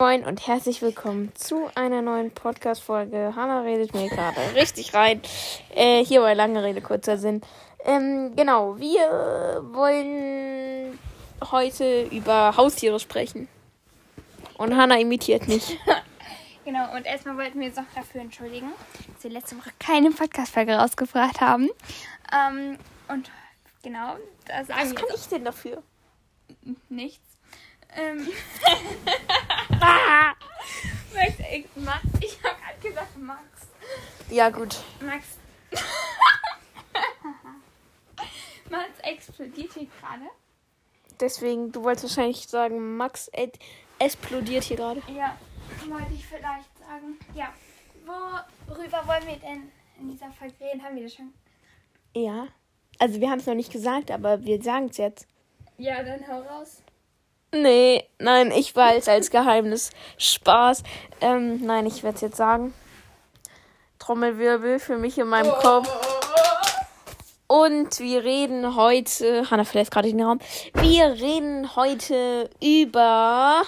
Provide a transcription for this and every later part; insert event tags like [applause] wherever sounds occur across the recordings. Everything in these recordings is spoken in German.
Moin und herzlich willkommen zu einer neuen Podcast-Folge. Hanna redet mir gerade richtig rein. Äh, hier bei lange Rede, kurzer Sinn. Ähm, genau, wir wollen heute über Haustiere sprechen. Und Hanna imitiert mich. [laughs] Genau, und erstmal wollten wir uns auch dafür entschuldigen, dass wir letzte Woche keine Podcast-Folge rausgebracht haben. Ähm, und genau, da sagen Was kann ich denn dafür? nichts. Ähm, [laughs] Max, ich, Max, ich habe gerade gesagt Max. Ja, gut. Max. [laughs] Max explodiert hier gerade. Deswegen, du wolltest wahrscheinlich sagen, Max explodiert hier gerade. Ja, wollte ich vielleicht sagen. Ja, worüber wollen wir denn in dieser Folge reden? Haben wir das schon? Ja. Also, wir haben es noch nicht gesagt, aber wir sagen es jetzt. Ja, dann hau raus. Nee, nein, ich weiß als Geheimnis. Spaß. Ähm, nein, ich werde es jetzt sagen. Trommelwirbel für mich in meinem Kopf. Und wir reden heute. Hanna verlässt gerade den Raum. Wir reden heute über.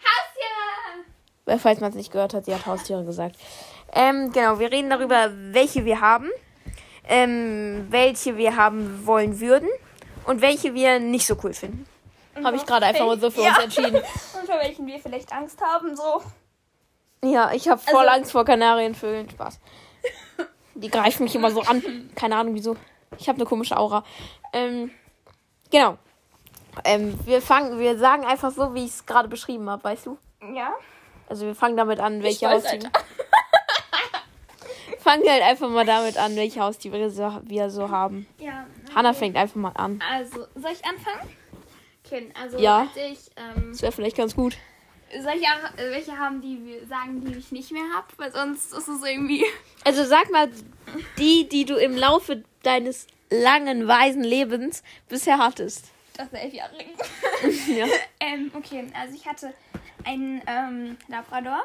Haustiere! Äh, Falls man es nicht gehört hat, sie hat Haustiere gesagt. Ähm, genau, wir reden darüber, welche wir haben. Ähm, welche wir haben wollen würden. Und welche wir nicht so cool finden. Habe ich gerade einfach mal so für Ja. uns entschieden. [laughs] Und vor welchen wir vielleicht Angst haben, so. Ja, ich habe voll Also- Angst vor Kanarienvögeln. Spaß. Die greifen mich immer so an. Keine Ahnung wieso. Ich habe eine komische Aura. Ähm, genau. Ähm, wir fangen, wir sagen einfach so, wie ich es gerade beschrieben habe, weißt du? Ja. Also wir fangen damit an, welche Haustiere. [laughs] fangen wir halt einfach mal damit an, welche Haustiere wir so, wir so haben. Ja. Hanna fängt einfach mal an. Also, soll ich anfangen? Okay, also Ja. als ich, ähm, Das wäre vielleicht ganz gut. soll ich auch, äh, welche haben, die wir sagen, die ich nicht mehr habe? Weil sonst ist es irgendwie. [laughs] Also sag mal, die, die du im Laufe deines langen, weisen Lebens bisher hattest. Das Elfjährigen. [laughs] Ja. ähm, okay, also ich hatte einen ähm, Labrador,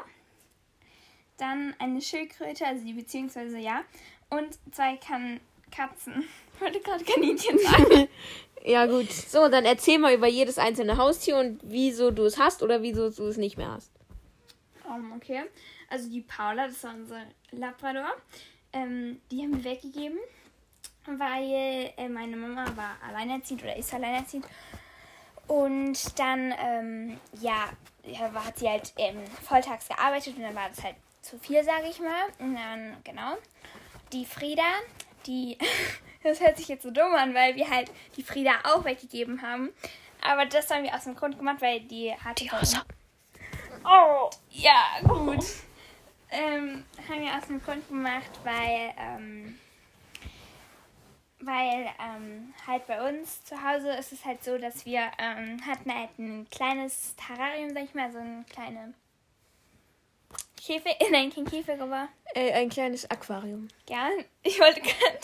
dann eine Schildkröte, also die beziehungsweise ja, und zwei kan Katzen. Ich wollte gerade Kaninchen [laughs] sagen. Ja, gut. So, dann erzähl mal über jedes einzelne Haustier und wieso du es hast oder wieso du es nicht mehr hast. Um, okay. Also die Paula, das war unser Labrador. Ähm, die haben wir weggegeben, weil äh, meine Mama war alleinerziehend oder ist alleinerziehend. Und dann, ähm, ja, ja, hat sie halt ähm, volltags gearbeitet und dann war das halt zu viel, sage ich mal. Und dann, genau. Die Frieda, die, [laughs] das hört sich jetzt so dumm an, weil wir halt die Frieda auch weggegeben haben. Aber das haben wir aus dem Grund gemacht, weil die hatte. Oh, ja, gut. Ähm, haben wir aus dem Grund gemacht, weil, ähm, weil ähm, halt bei uns zu Hause ist es halt so, dass wir ähm, hatten halt ein kleines Terrarium, sag ich mal, so ein kleine Käfig, [laughs] nein, kein Käfig, aber Äh, ein kleines Aquarium. ja, ich wollte gerade,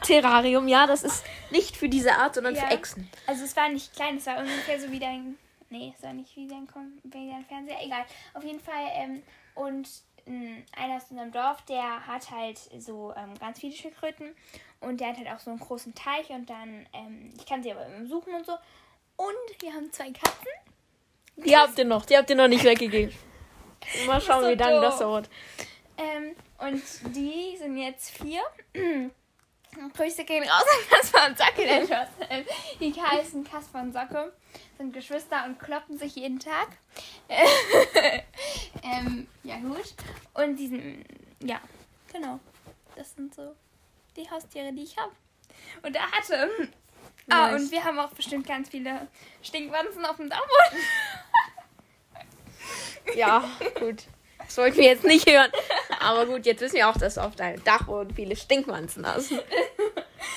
[laughs] Terrarium, ja, das ist nicht für diese Art, sondern Ja. für Echsen. also es war nicht klein, es war ungefähr so wie dein, nee, es war nicht wie dein, Kom- wie dein Fernseher, egal. Auf jeden Fall, ähm, und mh, einer aus unserem Dorf, der hat halt so ähm, ganz viele Schildkröten und der hat halt auch so einen großen Teich und dann, ähm, ich kann sie aber immer suchen und so. Und wir haben zwei Katzen. Die habt ihr noch, die habt ihr noch nicht weggegeben. Mal schauen, so wie lange das dauert. Ähm, und die sind jetzt vier. [clears throat] Grüße gehen raus an Kasper und Socke. Nein, Spaß. Ähm, Die heißen Kasper und Socke, sind Geschwister und kloppen sich jeden Tag. [laughs] ähm, ja, gut. Und die sind, ja, genau. Das sind so die Haustiere, die ich habe. Und er hatte. Ah, Nice. und wir haben auch bestimmt ganz viele Stinkwanzen auf dem Dachboden. [laughs] Ja, gut. Das wollten wir jetzt nicht hören. Aber gut, jetzt wissen wir auch, dass du auf deinem Dachboden viele Stinkwanzen hast.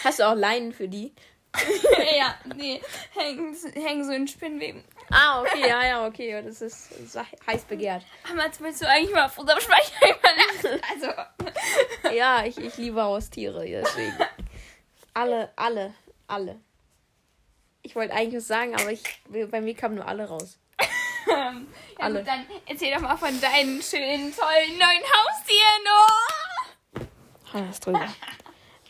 Hast du auch Leinen für die? [laughs] ja, nee, hängen, hängen so in Spinnweben. Ah, okay, ja, ja, okay. Das ist, das ist heiß begehrt. Damals willst du eigentlich mal auf unserem Speicher übernachten. Also, Ja, ich, ich liebe Haustiere, deswegen. Alle, alle, alle. Ich wollte eigentlich was sagen, aber ich, bei mir kamen nur alle raus. Ähm, ja, Alle. Gut, dann erzähl doch mal von deinen schönen, tollen neuen Haustieren. Oh! Hannes drüber.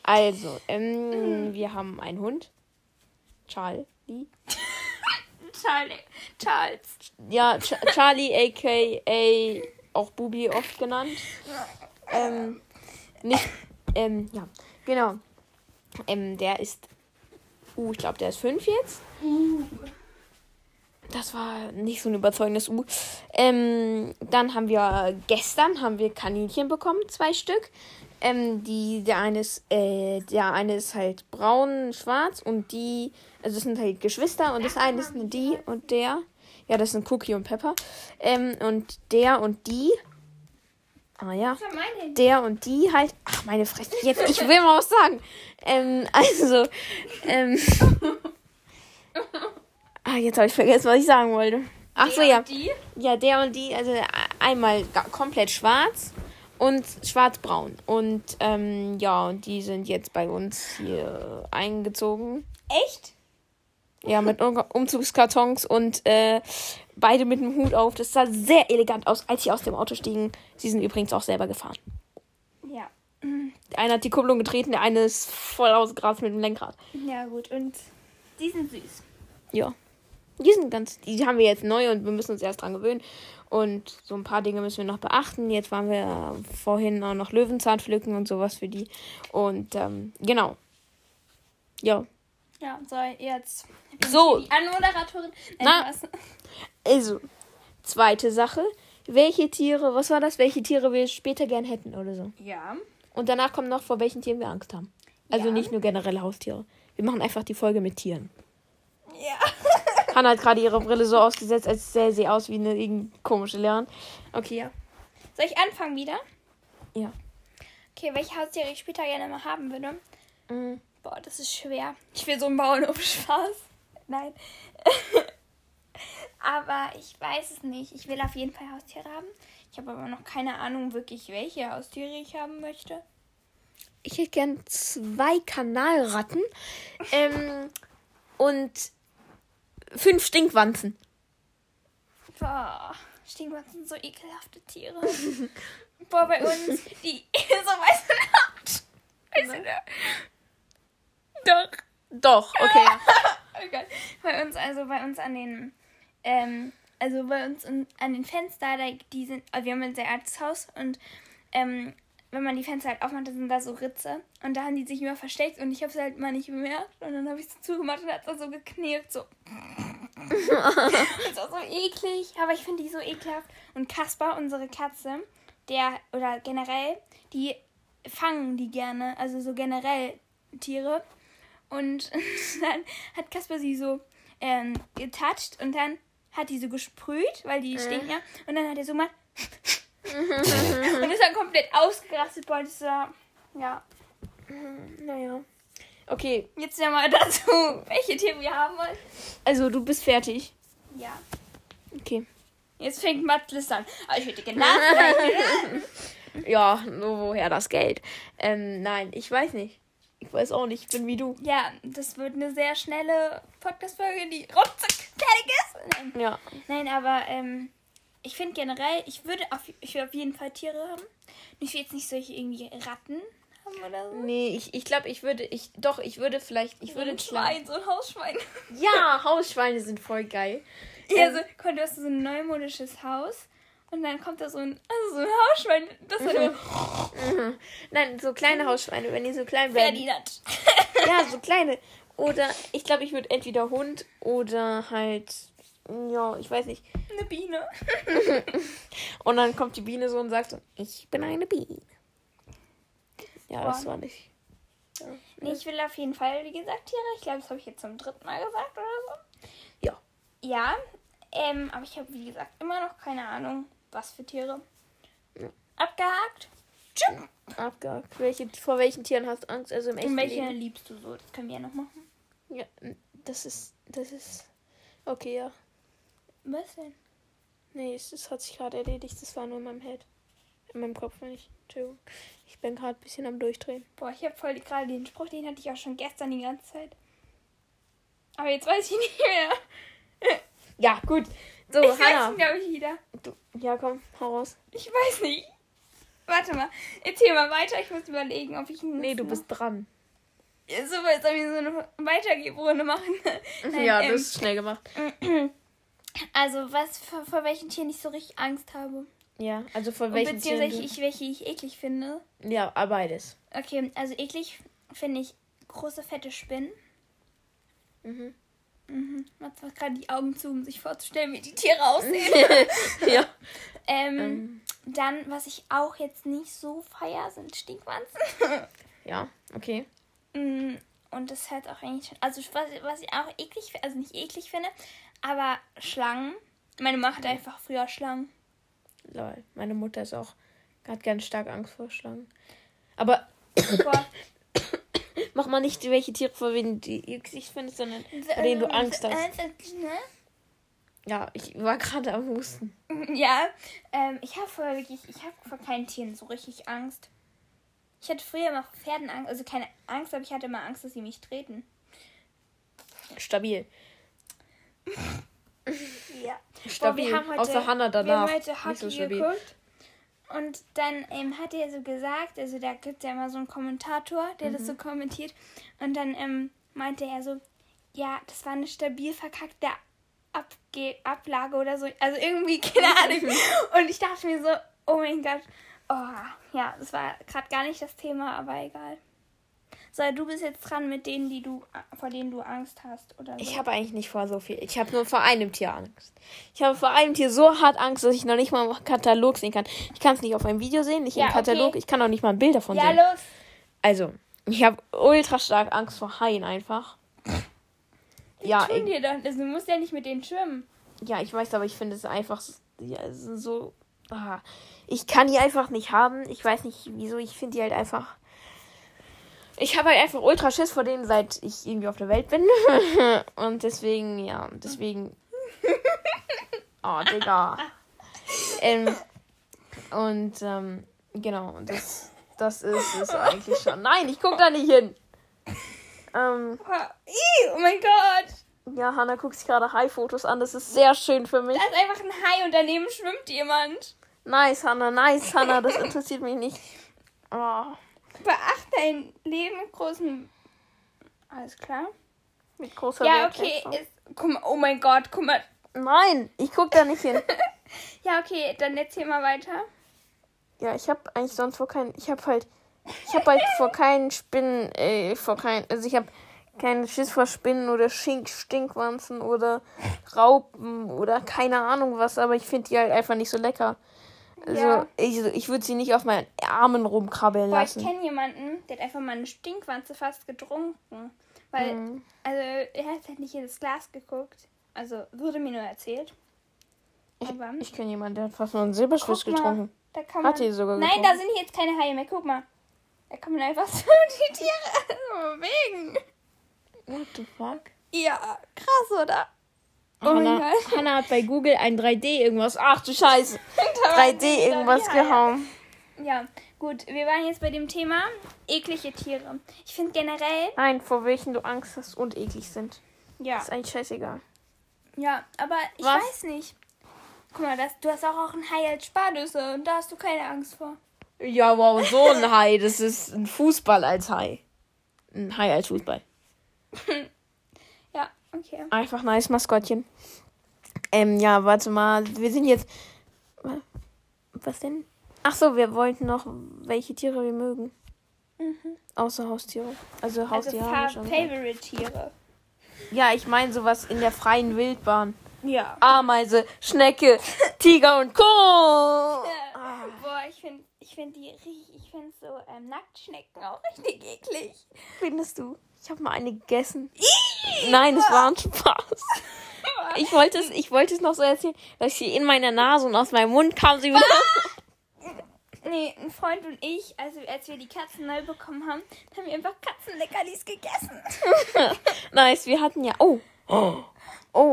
Also, ähm, wir haben einen Hund. Charlie. Charlie. Charles. Ja, Ch Charlie, aka auch Bubi oft genannt. Ähm, nicht, ähm, ja, genau. Ähm, der ist, uh, ich glaube, der ist fünf jetzt. Das war nicht so ein überzeugendes U. Ähm, dann haben wir gestern haben wir Kaninchen bekommen, zwei Stück. Ähm, die, der eine ist, äh, der eine ist halt braun, schwarz und die, also das sind halt Geschwister und das eine ist die und der. Ja, das sind Cookie und Pepper. Ähm, und der und die. Ah ja. Der und die halt. Ach, meine Fresse. Jetzt, ich will mal was sagen. Ähm, also, ähm. [laughs] [laughs] Ah, jetzt habe ich vergessen, was ich sagen wollte. Ach so, ja. und Die? Ja, der und die, also einmal ga- komplett schwarz und schwarzbraun. Und ähm, ja, und die sind jetzt bei uns hier eingezogen. Echt? Ja, mit Um- Umzugskartons und äh, beide mit dem Hut auf. Das sah sehr elegant aus, als sie aus dem Auto stiegen. Sie sind übrigens auch selber gefahren. Ja. Der eine hat die Kupplung getreten, der eine ist voll ausgerast mit dem Lenkrad. Ja, gut. Und die sind süß. Ja. Die sind ganz, die haben wir jetzt neu und wir müssen uns erst dran gewöhnen. Und so ein paar Dinge müssen wir noch beachten. Jetzt waren wir vorhin auch noch Löwenzahn pflücken und sowas für die. Und ähm, genau. Ja. Ja, so, jetzt. So. Die Anmoderatorin. Na. Also, zweite Sache. Welche Tiere, was war das? Welche Tiere wir später gern hätten oder so? Ja. Und danach kommt noch, vor welchen Tieren wir Angst haben. Also Ja. nicht nur generelle Haustiere. Wir machen einfach die Folge mit Tieren. Ja. [laughs] Hannah hat gerade ihre Brille so ausgesetzt, als sähe sie aus wie eine irgendeine komische Lehrerin. Okay, ja. Soll ich anfangen wieder? Ja. Okay, welche Haustiere ich später gerne mal haben würde? Mhm. Boah, das ist schwer. Ich will so einen Bauernhof [laughs] Spaß. Nein. [laughs] aber ich weiß es nicht. Ich will auf jeden Fall Haustiere haben. Ich habe aber noch keine Ahnung wirklich, welche Haustiere ich haben möchte. Ich hätte gern zwei Kanalratten ähm, und fünf Stinkwanzen. Boah, Stinkwanzen sind so ekelhafte Tiere. [laughs] Boah, bei uns, die [laughs] so. Weißt du, ne? Doch. Doch, okay. ja. [laughs] Oh Gott. Bei uns, also bei uns an den, ähm, also bei uns an den Fenstern, die sind, also wir haben ein sehr altes Haus und ähm, wenn man die Fenster halt aufmacht, dann sind da so Ritze und da haben die sich immer versteckt und ich habe es halt mal nicht bemerkt und dann habe ich es zugemacht und hat es so geknirpt, so. das war so eklig, aber ich finde die so ekelhaft. Und Kaspar, unsere Katze, der, oder generell, die fangen die gerne, also so generell Tiere. Und [laughs] dann hat Kasper sie so ähm, getatscht und dann hat die so gesprüht, weil die stinken ja. Und dann hat er so mal. [laughs] und ist dann komplett ausgerastet. Das war. Ja. Naja. Okay, Jetzt ja mal dazu, [laughs] welche Tiere wir haben wollen. also du bist fertig. Ja. Okay. Jetzt fängt Matlis an. Aber ich hätte genannt. [laughs] Ja, nur woher das Geld? Ähm, nein, ich weiß nicht. Ich weiß auch nicht, ich bin wie du. ja, das wird eine sehr schnelle Podcast-Folge, die ruckzuck fertig ist. Nein. Ja. Nein, aber ähm, ich finde generell, ich würde auf, ich will auf jeden Fall Tiere haben. Ich will jetzt nicht solche irgendwie Ratten haben oder so. Nee, ich, ich glaube, ich würde, ich, doch, ich würde vielleicht, ich So würde ein Schwein, so ein Hausschwein. Ja, Hausschweine sind voll geil. Ja, so, komm, du hast so ein neumodisches Haus und dann kommt da so ein, also so ein Hausschwein. Das der Mhm. Nein, so kleine Hausschweine, wenn die so klein werden. Ferdinand. Ja, so kleine. Oder ich glaube, ich würde entweder Hund oder halt, ja, ich weiß nicht. Eine Biene. [laughs] Und dann kommt die Biene so und sagt so, ich bin eine Biene. Ja, das Boah. war nicht. Ja. Nee, ich will auf jeden Fall, wie gesagt, Tiere. Ich glaube, das habe ich jetzt zum dritten Mal gesagt oder so. Ja. Ja, ähm, aber ich habe, wie gesagt, immer noch keine Ahnung, was für Tiere. Ja. Abgehakt. Abgehakt. Welche, vor welchen Tieren hast du Angst? Also im echten Und welche Leben? liebst du so? Das können wir ja noch machen. Ja, das ist, das ist, okay, ja. Was denn? Nee, es, es hat sich gerade erledigt. Das war nur in meinem Head. In meinem Kopf nicht. Entschuldigung. Ich bin gerade ein bisschen am Durchdrehen. Boah, ich habe voll gerade den Spruch, den hatte ich auch schon gestern die ganze Zeit. Aber jetzt weiß ich [laughs] nicht mehr. [laughs] Ja, gut. So, ich weiß Hannah. ihn, glaube ich, wieder. Du, ja, komm, hau raus. Ich weiß nicht. Warte mal, erzähl mal weiter. Ich muss überlegen, ob ich ihn Nee, du noch- bist dran. Ja, So, jetzt soll ich so eine Weitergebrunde machen. [laughs] Nein, ja, ähm, das ist schnell gemacht. [clears throat] Also, was vor, vor welchen Tieren ich so richtig Angst habe. Ja, also vor Und welchen Tieren beziehungsweise du... ich, welche ich eklig finde. Ja, ah, beides. Okay, also eklig finde ich große, fette Spinnen. Mhm. Mhm. Macht zwar gerade die Augen zu, um sich vorzustellen, wie die Tiere aussehen. [laughs] ja. ähm, Ähm, Dann, was ich auch jetzt nicht so feier, sind Stinkwanzen. [laughs] ja, okay. Mm, Und das hört auch eigentlich schon. Also, was, was ich auch eklig finde, also nicht eklig finde, aber Schlangen. Meine Mama hatte einfach früher Schlangen. Lol. Meine Mutter ist auch... Hat ganz stark Angst vor Schlangen. Aber [coughs] mach mal nicht welche Tiere vor, wen du eklig findest, sondern vor denen du Angst hast. Ne? Ja, ich war gerade am Husten. [laughs] Ja, ähm, ich habe vorher wirklich, ich habe vor keinen Tieren so richtig Angst. Ich hatte früher immer vor Pferden Angst, also keine Angst, aber ich hatte immer Angst, dass sie mich treten. Stabil. Ja. Stabil. wir haben heute, Außer Hannah Wir danach. haben heute Nicht Hockey so geguckt. Und dann ähm, hat er so gesagt, also da gibt es ja immer so einen Kommentator, der das so Mhm. kommentiert. Und dann ähm, meinte er so, ja, das war eine stabil verkackte Abge Ablage oder so. Also irgendwie, [laughs] keine Ahnung. Und ich dachte mir so, oh mein Gott. Oh, ja, das war gerade gar nicht das Thema, aber egal. So, du bist jetzt dran mit denen, die du, vor denen du Angst hast, oder so. Ich habe eigentlich nicht vor so viel. Ich habe nur vor einem Tier Angst. Ich habe vor einem Tier so hart Angst, dass ich noch nicht mal im Katalog sehen kann. Ich kann es nicht auf einem Video sehen, nicht Ja, im Katalog. okay. Ich kann auch nicht mal ein Bild davon Ja, sehen. los. Also, ich habe ultra stark Angst vor Haien einfach. Ja, Tun ich, dir doch. Also, du musst ja nicht mit denen schwimmen. ja, ich weiß, aber ich finde es einfach ja, es so. Ah, ich kann die einfach nicht haben. Ich weiß nicht, wieso. Ich finde die halt einfach. Ich habe halt einfach ultra Schiss vor denen, seit ich irgendwie auf der Welt bin. [laughs] Und deswegen, ja, deswegen. [laughs] Oh, Digga. Ähm, und, ähm, genau, und das, das ist es eigentlich schon. Nein, ich guck da nicht hin. Ähm, oh mein Gott. ja, Hannah guckt sich gerade Hai-Fotos an. Das ist sehr schön für mich. Da ist einfach ein Hai und daneben schwimmt jemand. Nice, Hannah, nice, Hannah. Das interessiert mich nicht. Oh, Beachte dein Leben mit großen. Alles klar? mit großer Ja, okay. Ist, guck mal, oh mein Gott, guck mal. Nein, ich guck da nicht hin. [laughs] Ja, okay, dann erzähl mal weiter. Ja, ich habe eigentlich sonst vor keinen. Ich habe halt. Ich habe halt vor keinen Spinnen. Äh, vor keinen. Also ich habe keinen Schiss vor Spinnen oder Schink Stinkwanzen oder Raupen oder keine Ahnung was, aber ich finde die halt einfach nicht so lecker. Also Ja. ich, ich würde sie nicht auf meinen Armen rumkrabbeln Boah, ich lassen. kenne jemanden, der hat einfach mal eine Stinkwanze fast getrunken. Weil, Mhm. also, er hat halt nicht in das Glas geguckt. Also, wurde mir nur erzählt. Aber, Ich kenne jemanden, der hat fast nur einen Silberschwiss getrunken. da kann man. Hat die sogar Nein, getrunken. da sind jetzt keine Haie mehr. Guck mal. Da kann man einfach [laughs] so die Tiere [laughs] bewegen. What the fuck? Ja, krass, oder? Oh mein Hannah, Gott. Hannah hat bei Google ein 3D irgendwas. Ach du Scheiße. [laughs] Da waren 3D die- irgendwas Haie. gehauen. Ja, gut. Wir waren jetzt bei dem Thema eklige Tiere. Ich finde generell, Nein, vor welchen du Angst hast und eklig sind. ja, Ist eigentlich scheißegal. ja, aber ich Was? weiß nicht. Guck mal, das, du hast auch, auch ein Hai als Spardüsse und da hast du keine Angst vor. Ja, wow, so ein Hai. Das ist ein Fußball als Hai. Ein Hai als Fußball. [laughs] Okay. Einfach nice Maskottchen. Ähm, ja, warte mal. Wir sind jetzt. Wa- Was denn? Ach so, wir wollten noch, welche Tiere wir mögen. Außer Haustiere. Also Also Haustiere haben Fa wir schon. Favorite Tiere. Ja, ich meine sowas in der freien Wildbahn. Ja. Ameise, Schnecke, Tiger und Co. Ah. [laughs] Boah, ich finde ich find die richtig, ich finde so ähm, Nacktschnecken auch richtig eklig. Findest du? Ich habe mal eine gegessen. Nein, es war ein [laughs] Spaß. Ich wollte es, ich wollte es noch so erzählen, dass sie in meiner Nase und aus meinem Mund kam sie wieder. Nee, ein Freund und ich, also als wir die Katzen neu bekommen haben, haben wir einfach Katzenleckerlis gegessen. [laughs] nice, wir hatten ja. Oh. Oh, [laughs]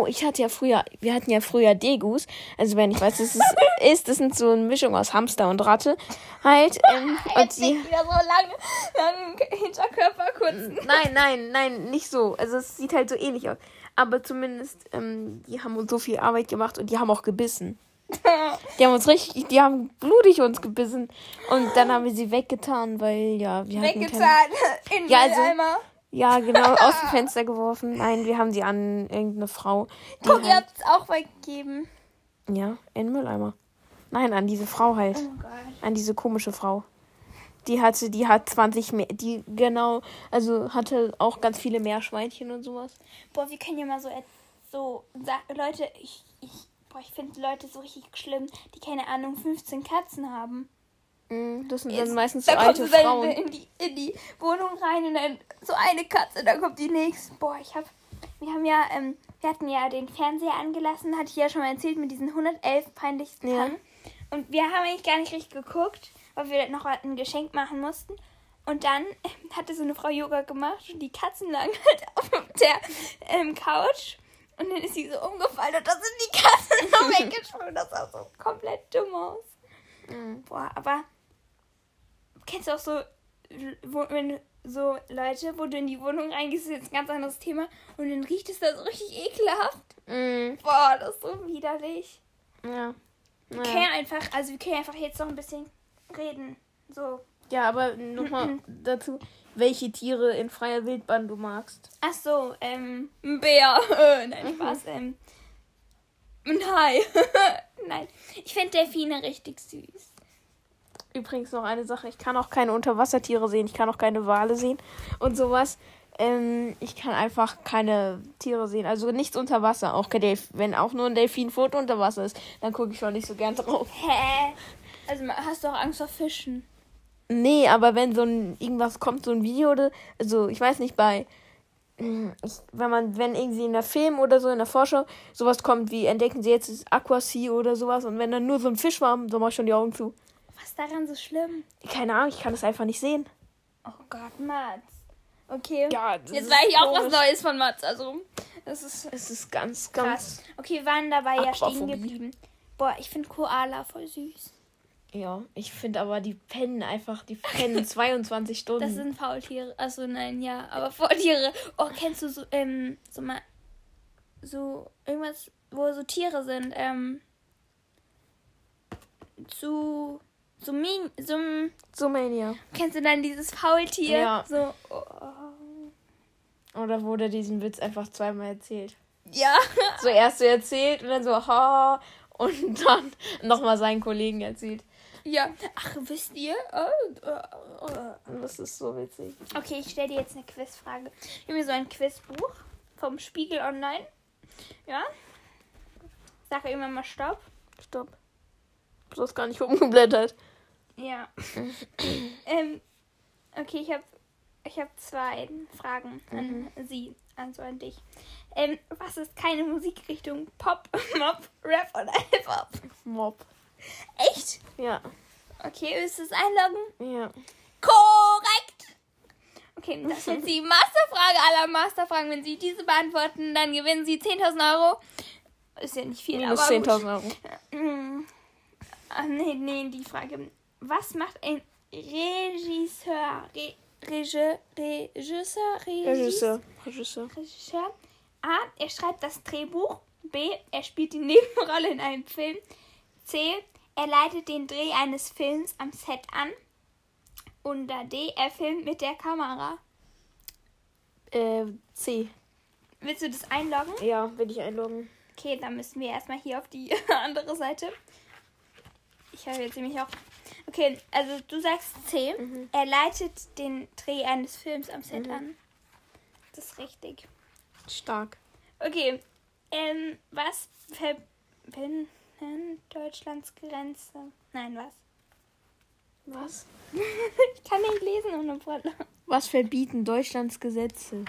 ich hatte ja früher, wir hatten ja früher Degus. Also wenn ich weiß, was es [laughs] ist, das sind so eine Mischung aus Hamster und Ratte. Halt. [laughs] Ähm, und Jetzt die, nicht wieder so lange, langen Hinterkörper kurz. Nein, nein, nein, nicht so. Also es sieht halt so ähnlich aus. Aber zumindest, ähm, die haben uns so viel Arbeit gemacht und die haben auch gebissen. [laughs] Die haben uns richtig, die haben blutig uns gebissen. Und dann haben wir sie weggetan, weil, ja, wir hatten keine... Weggetan. In Ja, also- Mülleimer. Ja, genau, aus dem Fenster geworfen. Nein, wir haben sie an irgendeine Frau. Die Guck, ihr halt, habt es auch weggegeben. ja, in den Mülleimer. Nein, an diese Frau halt. Oh Gott. An diese komische Frau. Die hatte, die hat 20 mehr, die genau, also hatte auch ganz viele Meerschweinchen und sowas. Boah, wir können ja mal so, so Leute, ich, ich, boah, ich finde Leute so richtig schlimm, die keine Ahnung 15 Katzen haben. Mm, Das sind dann meistens so da kommst alte dann Frauen. In die, in die Wohnung rein und dann so eine Katze, dann kommt die nächste. Boah, ich hab, wir haben ja, ähm, wir hatten ja den Fernseher angelassen, hatte ich ja schon mal erzählt, mit diesen 111 peinlichsten Ja. Tagen. Und wir haben eigentlich gar nicht richtig geguckt, weil wir noch ein Geschenk machen mussten. Und dann [laughs] hatte so eine Frau Yoga gemacht und die Katzen lagen [laughs] halt auf der ähm, Couch. Und dann ist sie so umgefallen und da sind die Katzen [laughs] so weggesprungen. Das sah so komplett dumm aus. Mm. Boah, aber kennst du auch so, wo, wenn so Leute, wo du in die Wohnung reingehst, ist jetzt ein ganz anderes Thema und dann riecht es da so richtig ekelhaft. Mm, Boah, das ist so widerlich. Ja. Naja. können einfach, also wir können einfach jetzt noch ein bisschen reden. So. Ja, aber nochmal dazu, welche Tiere in freier Wildbahn du magst. Ach so, ähm, ein Bär. [laughs] Nein, Spaß. Ähm, ein Hai. [laughs] Nein, ich finde Delfine richtig süß. Übrigens noch eine Sache, ich kann auch keine Unterwassertiere sehen, ich kann auch keine Wale sehen und sowas. Ähm, ich kann einfach keine Tiere sehen, also nichts unter Wasser. Auch wenn auch nur ein Delfinfoto unter Wasser ist, dann gucke ich schon nicht so gern drauf. Hä? Also hast du auch Angst vor Fischen? Nee, aber wenn so ein irgendwas kommt, so ein Video oder also ich weiß nicht bei mm, ich, wenn man wenn irgendwie in der Film oder so in der Vorschau sowas kommt wie entdecken Sie jetzt das Aquasea oder sowas und wenn dann nur so ein Fisch war, dann mach ich schon die Augen zu. Was ist daran so schlimm? Keine Ahnung, ich kann das einfach nicht sehen. Oh Gott, Mats. Okay. Ja, Jetzt weiß ich auch was. Neues von Mats. Also, das ist Es ist ganz, krass. ganz. Okay, wir waren dabei ja stehen geblieben. Boah, ich finde Koala voll süß. Ja, ich finde aber die pennen einfach, die pennen [laughs] 22 Stunden. Das sind Faultiere. Achso, nein, ja, aber Faultiere. Oh, kennst du so, ähm, so mal, so irgendwas, wo so Tiere sind, ähm, zu, so Min, so, Sumania. kennst du dann dieses Faultier? Ja. So, oh. Oder wurde diesen Witz einfach zweimal erzählt. Ja. [laughs] Zuerst so erzählt und dann so, ha, und dann [laughs] nochmal seinen Kollegen erzählt. Ja. Ach, wisst ihr? Oh, oh, oh. Das ist so witzig. Okay, ich stelle dir jetzt eine Quizfrage. Ich habe mir so ein Quizbuch vom Spiegel Online. Ja. Sag irgendwann mal Stopp. Stopp. Du hast gar nicht umgeblättert. Ja. ähm, okay, ich habe ich hab zwei Fragen an Sie, also an dich. Ähm, was ist keine Musikrichtung? Pop, [laughs] Mop, Rap oder Hip-Hop? Mob. Echt? Ja. Okay, willst du es einloggen? Ja. Korrekt! Okay, das ist jetzt die [laughs] Masterfrage aller Masterfragen. Wenn Sie diese beantworten, dann gewinnen Sie 10.000 Euro. Ist ja nicht viel, Minus aber gut. 10.000 Euro. Mm. Ah, nee, nee, die Frage. Was macht ein Regisseur? Re Rege Regisseur? Regis- Regisseur. Regisseur. Regisseur. A. Er schreibt das Drehbuch. B. Er spielt die [laughs] Nebenrolle in einem Film. C. Er leitet den Dreh eines Films am Set an. Oder D. Er filmt mit der Kamera. Äh, C. Willst du das einloggen? Ja, will ich einloggen. Okay, dann müssen wir erstmal hier auf die [laughs] andere Seite. Ich habe jetzt nämlich auch. Okay, also du sagst C. Er leitet den Dreh eines Films am Set an. Das ist richtig. Stark. Okay, ähm, was verbinden Deutschlands Grenze? Nein, was? Was? [laughs] Ich kann nicht lesen ohne Brille. Was verbieten Deutschlands Gesetze?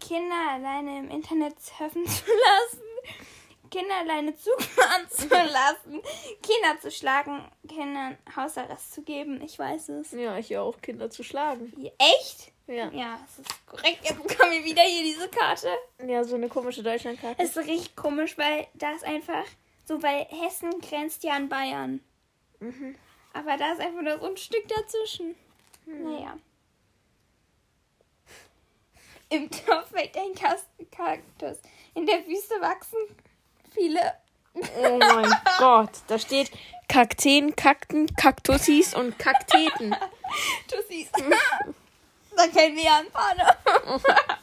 Kinder alleine im Internet surfen zu lassen. Kinder alleine zufahren [laughs] zu lassen. Kinder zu schlagen. Kindern Hausarrest zu geben. Ich weiß es. Ja, ich auch Kinder zu schlagen. Echt? Ja. Ja, das ist korrekt. Jetzt bekommen wir wieder hier diese Karte. Ja, so eine komische Deutschlandkarte. Es ist richtig komisch, weil da ist einfach so, weil Hessen grenzt ja an Bayern. Mhm. Aber da ist einfach nur so ein Stück dazwischen. Naja. Im Dorf wächst ein Kas- Kaktus. In der Wüste wachsen viele. Oh mein [laughs] Gott. Da steht Kakteen, Kakten, Kaktussis und Kakteten. Siehst. [laughs] Da kennen wir ja einen Partner. [laughs]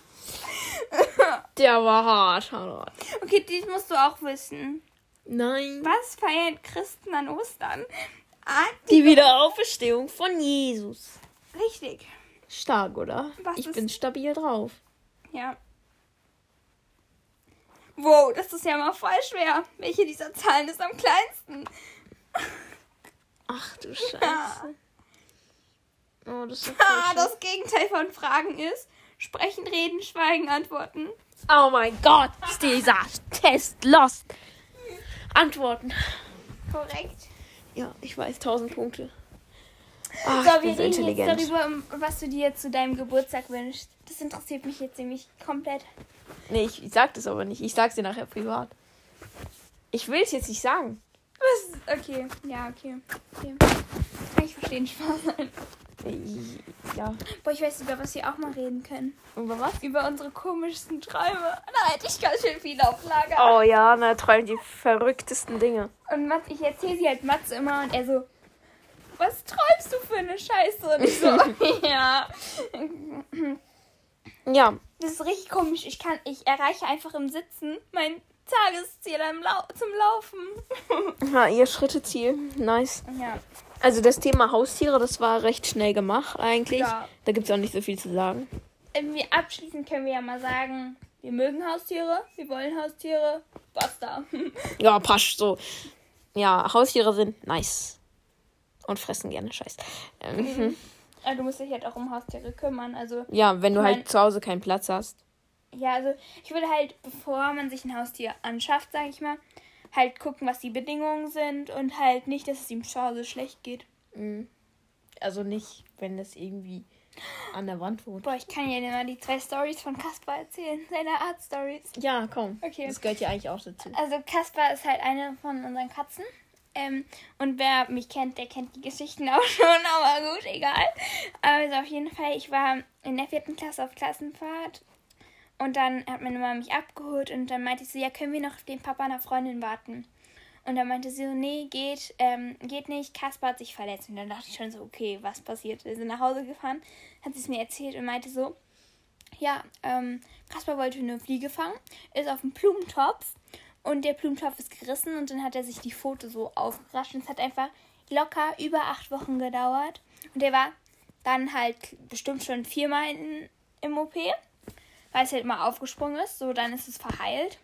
Der war hart, hart. Okay, das musst du auch wissen. Nein. Was feiern Christen an Ostern? Ah, Die Wiederauferstehung von Jesus. Richtig. Stark, oder? Was ich bin stabil drauf. Ja. Wow, das ist ja mal voll schwer. Welche dieser Zahlen ist am kleinsten? Ach du [laughs] Scheiße. Oh, das ist Ah, das Gegenteil von Fragen ist sprechen, reden, schweigen, antworten. Oh mein Gott, ist dieser Test lost. Antworten. Korrekt. Ja, ich weiß, 1000 Punkte. Ach, So, wir reden intelligent. jetzt darüber, was du dir zu deinem Geburtstag wünschst. Das interessiert mich jetzt nämlich komplett. Nee, ich, ich sag das aber nicht. Ich sag's dir nachher privat. Ich will es jetzt nicht sagen. Was? Okay, ja, okay. okay. Kann ich verstehen, Spaß [laughs] sein. Ich- Ja. Boah, ich weiß, über was wir auch mal reden können. Über was? Über unsere komischsten Träume. Da hätte ich ganz schön viel auf Lager. Oh ja, na, träumt die verrücktesten Dinge. Und Mats, ich erzähle sie halt Mats immer und er so, was träumst du für eine Scheiße? Und ich so, [laughs] ja. Ja, Das ist richtig komisch. Ich kann, ich erreiche einfach im Sitzen mein Tagesziel Lau zum Laufen. [laughs] ja, ihr Schritteziel. Nice. Ja. Also das Thema Haustiere, das war recht schnell gemacht eigentlich. Ja. Da gibt's auch nicht so viel zu sagen. Irgendwie abschließend können wir ja mal sagen, wir mögen Haustiere, wir wollen Haustiere, basta. [laughs] Ja, passt so. Ja, Haustiere sind nice. Und fressen gerne Scheiß. Ähm, Aber du musst dich halt auch um Haustiere kümmern. Also, Ja, wenn du Ich mein- halt zu Hause keinen Platz hast. ja, also ich würde halt, bevor man sich ein Haustier anschafft, sage ich mal, halt gucken, was die Bedingungen sind und halt nicht, dass es ihm zu Hause schlecht geht. Also nicht, wenn das irgendwie an der Wand wohnt. Boah, ich kann ja mal die zwei Stories von Kaspar erzählen, [laughs] seine Art Stories. Ja, komm. Okay. Das gehört ja eigentlich auch dazu. Also Kaspar ist halt eine von unseren Katzen. Ähm, und wer mich kennt, der kennt die Geschichten [laughs] auch schon, aber gut, egal. Also auf jeden Fall, ich war in der vierten Klasse auf Klassenfahrt und dann hat meine Mama mich abgeholt und dann meinte sie, ja, können wir noch auf den Papa einer Freundin warten? Und dann meinte sie so, nee, geht, ähm, geht nicht, Kaspar hat sich verletzt. Und dann dachte ich schon so, okay, was passiert? Wir sind nach Hause gefahren, hat sie es mir erzählt und meinte so, ja, ähm, Kaspar wollte eine Fliege fangen, ist auf dem Blumentopf und der Blumentopf ist gerissen und dann hat er sich die Pfote so aufgerascht und es hat einfach locker über acht Wochen gedauert. Und der war dann halt bestimmt schon viermal in, im OP, weil es halt immer aufgesprungen ist, so dann ist es verheilt.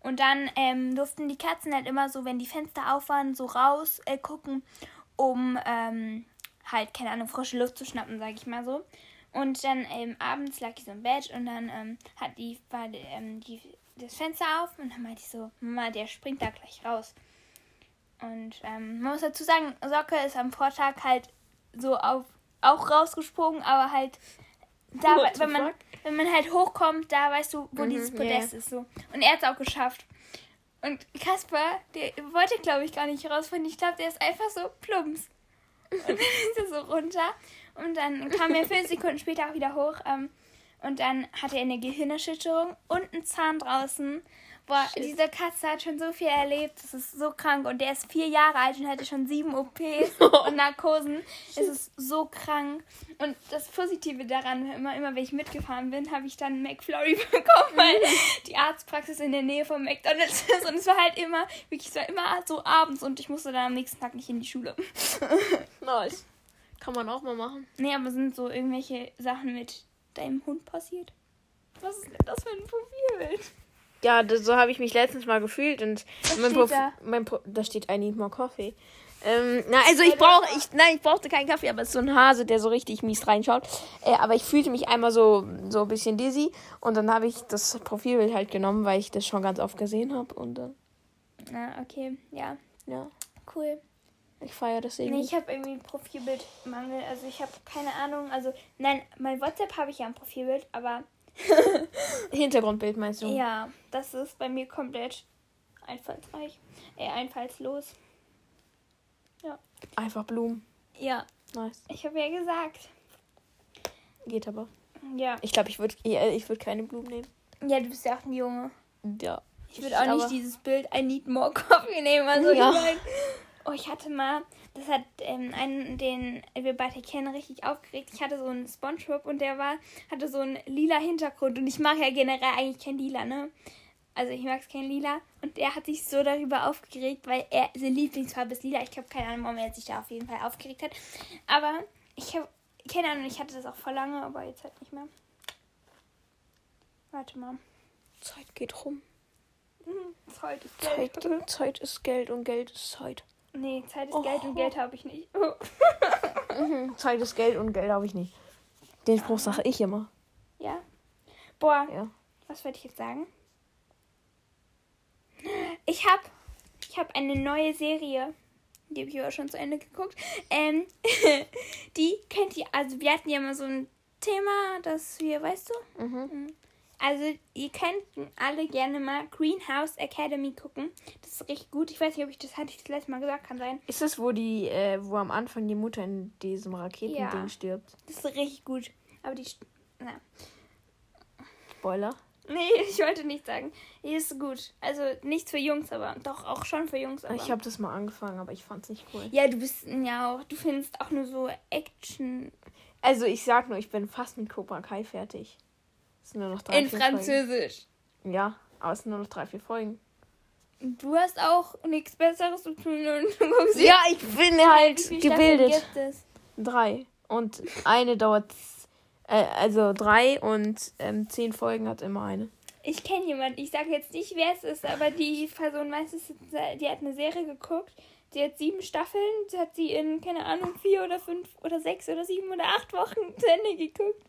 Und dann ähm, durften die Katzen halt immer so, wenn die Fenster auf waren, so raus äh, gucken, um ähm, halt, keine Ahnung, frische Luft zu schnappen, sag ich mal so. Und dann ähm, abends lag ich so im Bett und dann ähm, hat die, war ähm, die, das Fenster auf und dann meinte ich so, Mama, der springt da gleich raus. Und ähm, man muss dazu sagen, Socke ist am Vortag halt so auf, auch rausgesprungen, aber halt da, What wenn man, fuck? wenn man halt hochkommt, da weißt du, wo Mhm, dieses Podest ist so. Und er hat es auch geschafft. Und Kasper, der wollte, glaube ich, gar nicht rausfinden. Ich glaube, der ist einfach so plumps. [laughs] Und dann ist er so runter. Und dann kam er fünf Sekunden später auch wieder hoch. Ähm, und dann hatte er eine Gehirnerschütterung und einen Zahn draußen. Boah, Shit. diese Katze hat schon so viel erlebt. Das ist so krank. Und der ist vier Jahre alt und hatte schon sieben OPs [laughs] und Narkosen. Es ist so krank. Und das Positive daran, immer, immer wenn ich mitgefahren bin, habe ich dann McFlurry [laughs] bekommen, weil die Arztpraxis in der Nähe von McDonalds ist. Und es war halt immer, wirklich, es war immer so abends und ich musste dann am nächsten Tag nicht in die Schule. [laughs] Nice. Kann man auch mal machen. Nee, aber sind so irgendwelche Sachen mit deinem Hund passiert? Was ist denn das für ein Profilbild? Ja, das, so habe ich mich letztens mal gefühlt und mein steht Prof, da? mein Pro, da steht I need more coffee. Ähm, na, also ich brauche, ich, nein, ich brauchte keinen Kaffee, aber es ist so ein Hase, der so richtig mies reinschaut. Äh, aber ich fühlte mich einmal so, so ein bisschen dizzy und dann habe ich das Profilbild halt genommen, weil ich das schon ganz oft gesehen habe und dann, Na, okay, ja, ja, cool. Ich feiere das Nee, irgendwie. ich habe irgendwie Profilbildmangel. Also ich habe keine Ahnung. Also, nein, mein WhatsApp habe ich ja ein Profilbild, aber [laughs] Hintergrundbild meinst du? ja, das ist bei mir komplett einfallsreich. Äh, einfallslos. Einfach Blumen. Ja, Nice. ich habe ja gesagt. Geht aber. Ja. Ich glaube, ich würde ich würd keine Blumen nehmen. Ja, du bist ja auch ein Junge. Ja. Ich würde auch nicht dieses Bild I need more [laughs] coffee nehmen. Also Ja. ich mein, Oh, ich hatte mal, das hat ähm, einen, den wir beide kennen, richtig aufgeregt. Ich hatte so einen Spongebob und der war, hatte so einen lila Hintergrund. Und ich mag ja generell eigentlich kein Lila, ne? Also ich mag es kein Lila. Und er hat sich so darüber aufgeregt, weil er seine Lieblingsfarbe ist Lila. Ich habe keine Ahnung, warum er sich da auf jeden Fall aufgeregt hat. Aber ich habe keine Ahnung, ich hatte das auch vor lange, aber jetzt halt nicht mehr. Warte mal. Zeit geht rum. Hm, Zeit ist Geld. Zeit, Zeit ist Geld und Geld ist Zeit. Nee, Zeit ist Oh. Geld und Geld habe ich nicht. [laughs] Mhm. [laughs] Zeit ist Geld und Geld habe ich nicht. Den Spruch sage ich immer. ja. Boah, Ja. was wollte ich jetzt sagen? Ich habe ich hab eine neue Serie. Die habe ich aber schon zu Ende geguckt. Ähm, [laughs] die kennt ihr. Also, wir hatten ja mal so ein Thema, das wir, weißt du? Mhm. Also, ihr könnt alle gerne mal Greenhouse Academy gucken. Das ist richtig gut. Ich weiß nicht, ob ich das hatte ich das letzte Mal gesagt, kann sein. Ist das, wo die, äh, wo am Anfang die Mutter in diesem Raketending Ja. stirbt? Das ist richtig gut. Aber die. Na. Spoiler. Nee, [laughs] ich wollte nicht sagen. Die ist gut. Also nichts für Jungs, aber doch auch schon für Jungs. Aber. Ich habe das mal angefangen, aber ich fand's nicht cool. ja, du bist ja auch. Du findest auch nur so Action Also ich sag nur, ich bin fast mit Cobra Kai fertig. Es sind nur noch drei, in vier Französisch. Folgen. Ja, aber es sind nur noch drei, vier Folgen. Du hast auch nichts Besseres zu tun und du guckst dir- Ja, ich bin halt gebildet. Gibt es? Drei. Und eine dauert, äh, also drei und ähm, zehn Folgen hat immer eine. Ich kenne jemanden. Ich sage jetzt nicht, wer es ist, aber die Person weiß es. Die hat eine Serie geguckt. Die hat sieben Staffeln. Die hat sie in, keine Ahnung, vier oder fünf oder sechs oder sieben oder acht Wochen [laughs] zu Ende geguckt.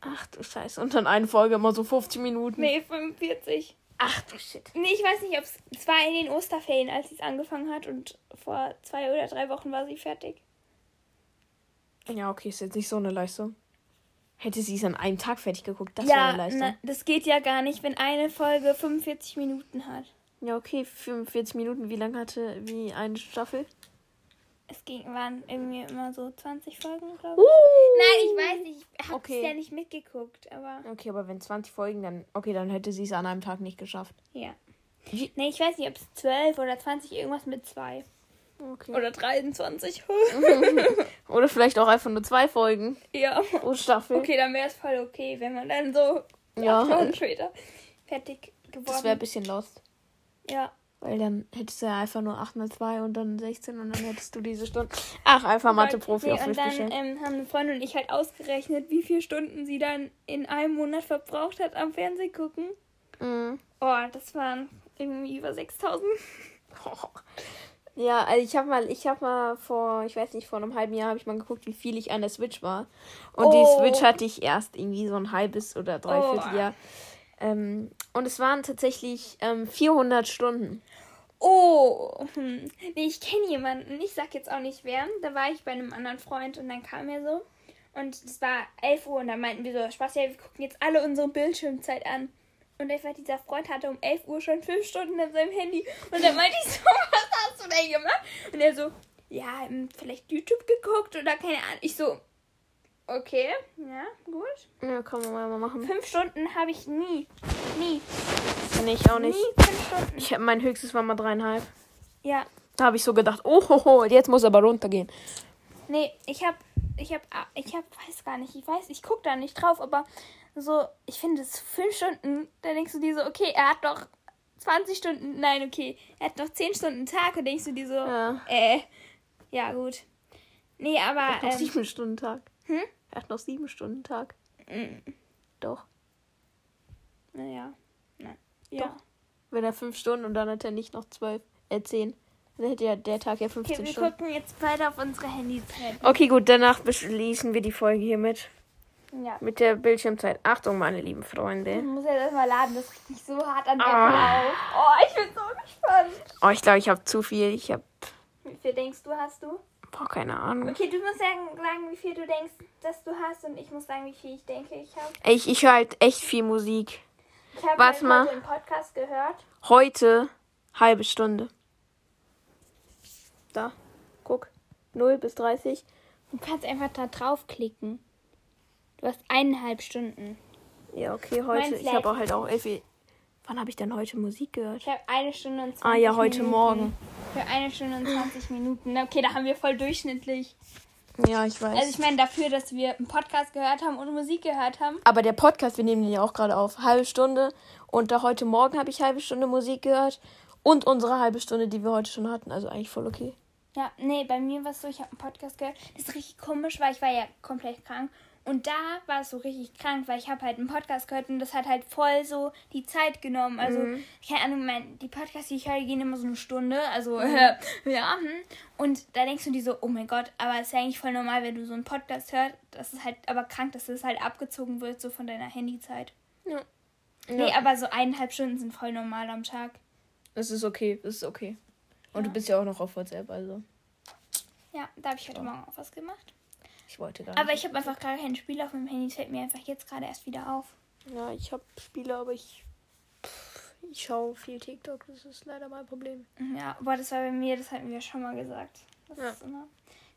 Ach du Scheiße. Und dann eine Folge immer so 50 Minuten. Nee, 45. Ach du Shit. Nee, ich weiß nicht, ob es. Es war in den Osterferien, als sie es angefangen hat und vor zwei oder drei Wochen war sie fertig. Ja, okay, ist jetzt nicht so eine Leistung. Hätte sie es an einem Tag fertig geguckt, das wäre ja, eine Leistung. na, das geht ja gar nicht, wenn eine Folge 45 Minuten hat. Ja, okay, 45 Minuten. Wie lange hatte wie eine Staffel? Es ging, waren irgendwie immer so 20 Folgen, glaube Uh. ich. Nein, ich weiß nicht. Ich habe Okay. es ja nicht mitgeguckt, aber Okay, aber wenn 20 Folgen, dann. Okay, dann hätte sie es an einem Tag nicht geschafft. ja. Wie- Nee, ich weiß nicht, ob es 12 oder 20, irgendwas mit 2. Okay. Oder 23. [laughs] Oder vielleicht auch einfach nur zwei Folgen ja. pro Staffel. Okay, dann wäre es voll okay, wenn man dann so Ja. acht später fertig geworden Das wäre ein bisschen lost. Ja. Weil dann hättest du ja einfach nur 8 mal 2 und dann 16 und dann hättest du diese Stunde. Ach, einfach Mathe-Profi Nee, auf Und mich dann gestellt. ähm, haben eine Freundin und ich halt ausgerechnet, wie viele Stunden sie dann in einem Monat verbraucht hat am Fernseh gucken. Mhm. Oh, das waren irgendwie über 6000. [laughs] Ja, also ich habe mal, ich habe mal vor, ich weiß nicht, vor einem halben Jahr habe ich mal geguckt, wie viel ich an der Switch war. Und die Oh. Switch hatte ich erst irgendwie so ein halbes oder dreiviertel Jahr. Ähm, und es waren tatsächlich ähm, 400 Stunden. Oh, hm. nee, ich kenne jemanden. Ich sag jetzt auch nicht wer. Da war ich bei einem anderen Freund und dann kam er so. Und es war 11 Uhr und dann meinten wir so, Spaß, ja, wir gucken jetzt alle unsere Bildschirmzeit an. Und einfach dieser Freund hatte um 11 Uhr schon 5 Stunden in seinem Handy. Und dann meinte ich so, [laughs] was hast du denn gemacht? Und er so, ja, hm, vielleicht YouTube geguckt oder keine Ahnung. Ich so, okay, ja, gut. Ja, kann man mal machen. 5 Stunden habe ich nie. Nie. Nee, ich auch nicht. Nie 5 Stunden. Ich hab, mein höchstes war mal dreieinhalb. Ja. Da habe ich so gedacht, oh, ho, ho, jetzt muss aber runtergehen. Nee, ich hab, ich hab, ah, ich hab, weiß gar nicht, ich weiß, ich guck da nicht drauf, aber so, ich finde es fünf Stunden, da denkst du dir so, okay, er hat doch 20 Stunden, nein, okay, er hat noch 10 Stunden Tag und denkst du dir so, Ja. äh, ja, gut. Nee, aber, Er hat noch ähm, sieben Stunden Tag. hm? Er hat noch sieben Stunden Tag. mm, Doch. naja, nein, ja. Doch. Wenn er fünf Stunden und dann hat er nicht noch zwölf, äh, zehn. Dann hätte ja der Tag ja 15 Okay, wir Stunden. gucken jetzt weiter auf unsere Handyzeit. Okay, gut, danach beschließen wir die Folge hiermit. Ja. Mit der Bildschirmzeit. Achtung, meine lieben Ich Freunde. muss jetzt erstmal laden, das riecht mich so hart an der Ah. auf. Oh, ich bin so gespannt. Oh, ich glaube, ich habe zu viel. Ich habe, Wie viel denkst du, hast du? Boah, keine Ahnung. Okay, du musst sagen, sagen, wie viel du denkst, dass du hast und ich muss sagen, wie viel ich denke, ich habe. Ich, ich höre halt echt viel Musik. Ich habe Warte halt mal. heute im Podcast gehört. Heute halbe Stunde. Da, guck. 0 bis 30. Du kannst einfach da draufklicken. Du hast eineinhalb Stunden. Ja, okay, heute. Ich habe auch halt auch elf. Wann habe ich denn heute Musik gehört? Ich habe eine Stunde und 20 Ah ja, heute Minuten. Morgen. Für eine Stunde und 20 Minuten. Okay, da haben wir voll durchschnittlich. Ja, ich weiß. Also ich meine dafür, dass wir einen Podcast gehört haben und Musik gehört haben. Aber der Podcast, wir nehmen den ja auch gerade auf. Halbe Stunde. Und da heute Morgen habe ich halbe Stunde Musik gehört. Und unsere halbe Stunde, die wir heute schon hatten. Also eigentlich voll okay. Ja, nee, bei mir war es so, ich habe einen Podcast gehört. Das ist richtig komisch, weil ich war ja komplett krank. Und da war es so richtig krank, weil ich habe halt einen Podcast gehört und das hat halt voll so die Zeit genommen. Also, keine Ahnung, mein, die Podcasts, die ich höre, gehen immer so eine Stunde. Also, [laughs] ja. Hm. Und da denkst du dir so, oh mein Gott, aber es ist ja eigentlich voll normal, wenn du so einen Podcast hörst. Das ist halt aber krank, dass das halt abgezogen wird, so von deiner Handyzeit. Ja. Nee, aber so eineinhalb Stunden sind voll normal am Tag. Das ist okay, das ist okay. Und du bist ja auch noch auf WhatsApp, also. Ja, da habe ich heute Morgen auch was gemacht. Ich wollte gar Aber nicht. ich habe einfach gar kein Spiel auf meinem Handy. Das fällt mir einfach jetzt gerade erst wieder auf. Ja, ich habe Spiele, aber ich. pff, Ich schaue viel TikTok, das ist leider mein Problem. Ja, aber das war bei mir, das hatten wir schon mal gesagt. Das Ja. ist immer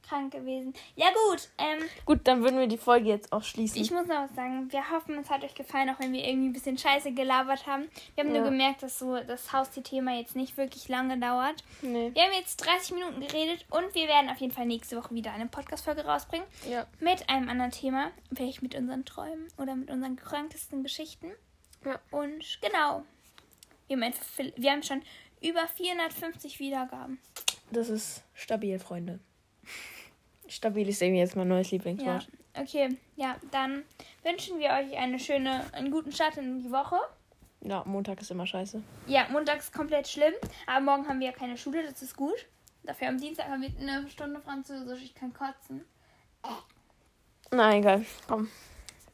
krank gewesen. Ja gut, ähm, Gut, dann würden wir die Folge jetzt auch schließen. ich muss noch was sagen. Wir hoffen, es hat euch gefallen, auch wenn wir irgendwie ein bisschen scheiße gelabert haben. Wir haben Ja. nur gemerkt, dass so das Haustier-Thema jetzt nicht wirklich lange dauert. nee. Wir haben jetzt 30 Minuten geredet und wir werden auf jeden Fall nächste Woche wieder eine Podcast-Folge rausbringen. Ja. Mit einem anderen Thema. Vielleicht mit unseren Träumen oder mit unseren krankesten Geschichten. Ja. Und genau. Wir haben, einfach, wir haben schon über 450 Wiedergaben. Das ist stabil, Freunde. Stabil ist irgendwie jetzt mein neues Ja. Lieblingswort. Okay, ja, dann wünschen wir euch eine schöne, einen guten Start in die Woche. Ja, Montag ist immer scheiße. Ja, Montag ist komplett schlimm, aber morgen haben wir ja keine Schule, das ist gut. Dafür am Dienstag haben wir eine Stunde Französisch, ich kann kotzen. Na, egal. Komm.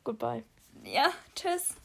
Goodbye. Ja, tschüss.